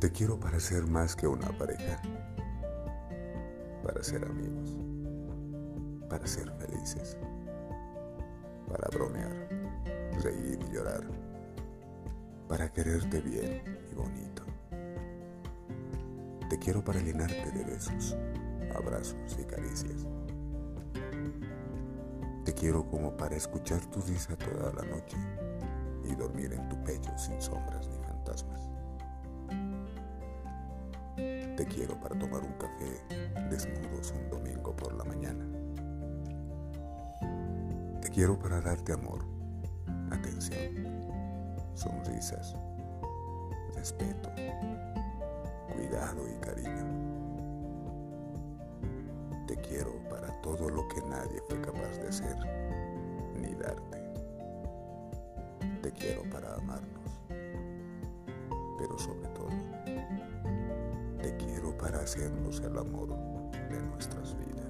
Te quiero para ser más que una pareja, para ser amigos, para ser felices, para bromear, reír y llorar, para quererte bien y bonito. Te quiero para llenarte de besos, abrazos y caricias. Te quiero como para escuchar tu risa toda la noche y dormir en tu pecho sin Te quiero para tomar un café desnudos un domingo por la mañana. Te quiero para darte amor, atención, sonrisas, respeto, cuidado y cariño. Te quiero para todo lo que nadie fue capaz de hacer ni darte. Te quiero para amarnos, pero sobre hacernos el amor de nuestras vidas.